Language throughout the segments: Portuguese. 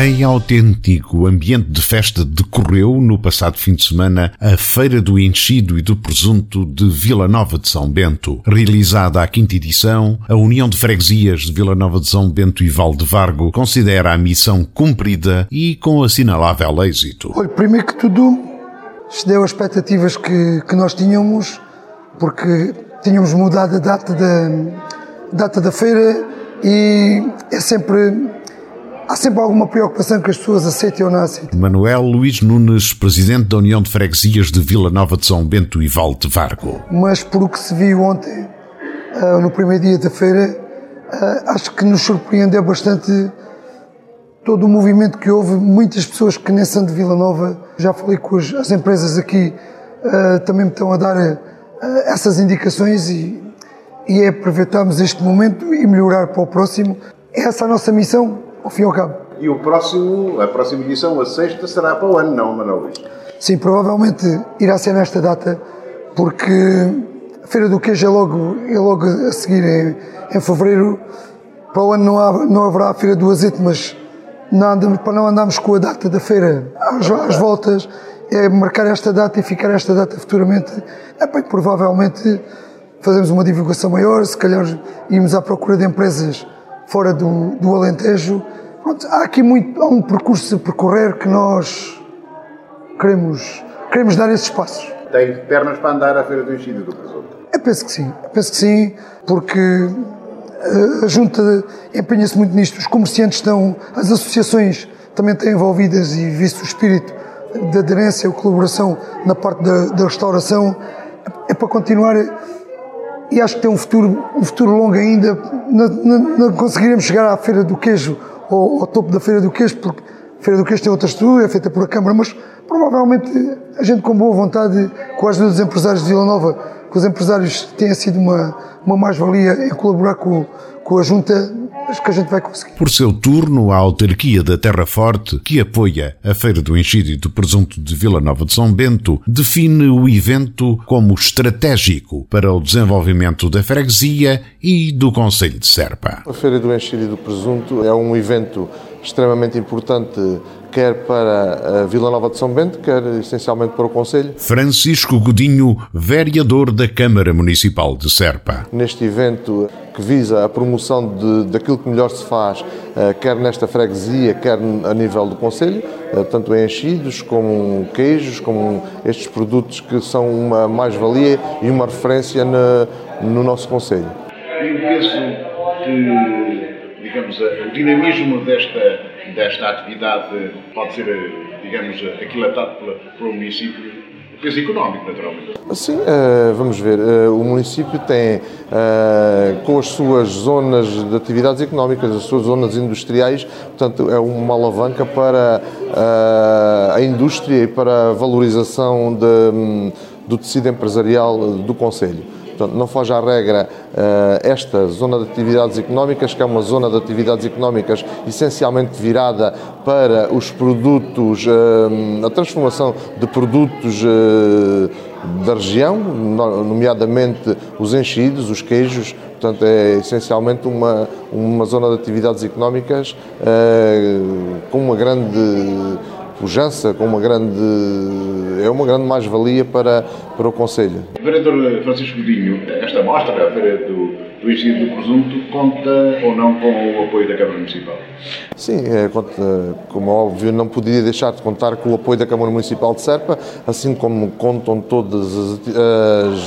Em autêntico ambiente de festa decorreu, no passado fim de semana, a Feira do Enchido e do Presunto de Vila Nova de São Bento. Realizada a quinta edição, a União de Freguesias de Vila Nova de São Bento e Valdevargo considera a missão cumprida e com assinalável êxito. Olha, primeiro que tudo, excedeu as expectativas que, que nós tínhamos, porque tínhamos mudado a data da, data da feira e é sempre há sempre alguma preocupação que as pessoas aceitem ou não aceitem. Manuel Luís Nunes, presidente da União de Freguesias de Vila Nova de São Bento e Val de Vargo. Mas por o que se viu ontem, uh, no primeiro dia da feira, uh, acho que nos surpreendeu bastante todo o movimento que houve. Muitas pessoas que nem são de Vila Nova, já falei com as, as empresas aqui, uh, também me estão a dar essas indicações e, e é aproveitarmos este momento e melhorar para o próximo. Essa é a nossa missão ao fim e ao cabo. E o próximo, a próxima edição, a sexta, será para o ano, não, Manuel Luís? Sim, provavelmente irá ser nesta data, porque a Feira do Queijo é logo, é logo a seguir, em, em fevereiro. Para o ano não, há, não haverá a Feira do Azeite, mas não andamos, para não andarmos com a data da feira às, às voltas, é marcar esta data e ficar esta data futuramente. É bem, provavelmente fazemos uma divulgação maior, se calhar irmos à procura de empresas fora do, do Alentejo. Pronto, há aqui muito, há um percurso a percorrer que nós queremos, queremos dar esses passos. Tem pernas para andar à Feira do Enchido do Presunto? Eu penso que sim, eu penso que sim, porque eh, a Junta empenha-se muito nisto, os comerciantes estão, as associações também estão envolvidas e visto o espírito de aderência e colaboração na parte da, da restauração, é para continuar e acho que tem um futuro, um futuro longo ainda. Não, não, não conseguiremos chegar à Feira do Queijo, ou ao topo da Feira do Queijo, porque a Feira do Queijo tem outra estrutura, é feita por a Câmara, mas provavelmente a gente com boa vontade, com a ajuda dos empresários de Vila Nova, que os empresários têm sido uma, uma mais-valia em colaborar com, com a Junta, acho que a gente vai conseguir. Por seu turno, a autarquia da Terra Forte, que apoia a Feira do Enchido e do Presunto de Vila Nova de São Bento, define o evento como estratégico para o desenvolvimento da freguesia e do Conselho de Serpa. A Feira do Enchido e do Presunto é um evento extremamente importante quer para a Vila Nova de São Bento, quer essencialmente para o Conselho. Francisco Godinho, vereador da Câmara Municipal de Serpa. Neste evento que visa a promoção de, daquilo que melhor se faz, eh, quer nesta freguesia, quer a nível do Conselho, eh, tanto em enchidos como queijos, como estes produtos que são uma mais-valia e uma referência no, no nosso Conselho. Eu penso que digamos, o dinamismo desta, desta atividade pode ser, digamos, aquilatado pelo município peso económico, naturalmente. Sim, eh, vamos ver. Eh, o município tem, eh, com as suas zonas de atividades económicas, as suas zonas industriais, portanto, é uma alavanca para a indústria e para a valorização de, hum, do tecido empresarial do Conselho. Portanto, não foge à regra uh, esta zona de atividades económicas, que é uma zona de atividades económicas essencialmente virada para os produtos, uh, a transformação de produtos uh, da região, nomeadamente os enchidos, os queijos, portanto é essencialmente uma, uma zona de atividades económicas com uma grande pujança, com uma grande é uma grande mais-valia para, para o Conselho. Vereador Francisco Godinho, esta mostra, a Feira do do ensino do presunto conta ou não com o apoio da Câmara Municipal? Sim, é, como é óbvio, não podia deixar de contar com o apoio da Câmara Municipal de Serpa, assim como contam todos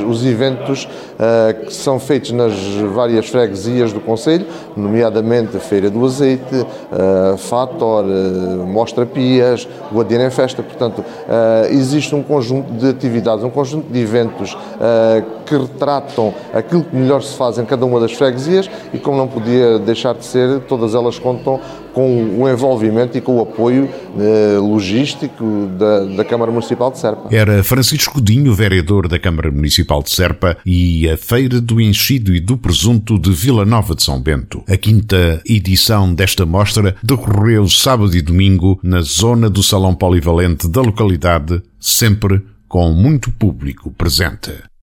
os eventos uh, que são feitos nas várias freguesias do Conselho, nomeadamente a Feira do Azeite, uh, Fator, uh, Mostra Pias, o Adina em Festa. Portanto, existe um conjunto de atividades, um conjunto de eventos que retratam aquilo que melhor se faz em cada uma das freguesias e, como não podia deixar de ser, todas elas contam com o envolvimento e com o apoio eh, logístico da, da, Câmara Municipal de Serpa. Era Francisco Dinho, vereador da Câmara Municipal de Serpa, e a Feira do Enchido e do Presunto de Vila Nova de São Bento. A quinta edição desta mostra decorreu sábado e domingo na zona do Salão Polivalente da localidade, sempre com muito público presente.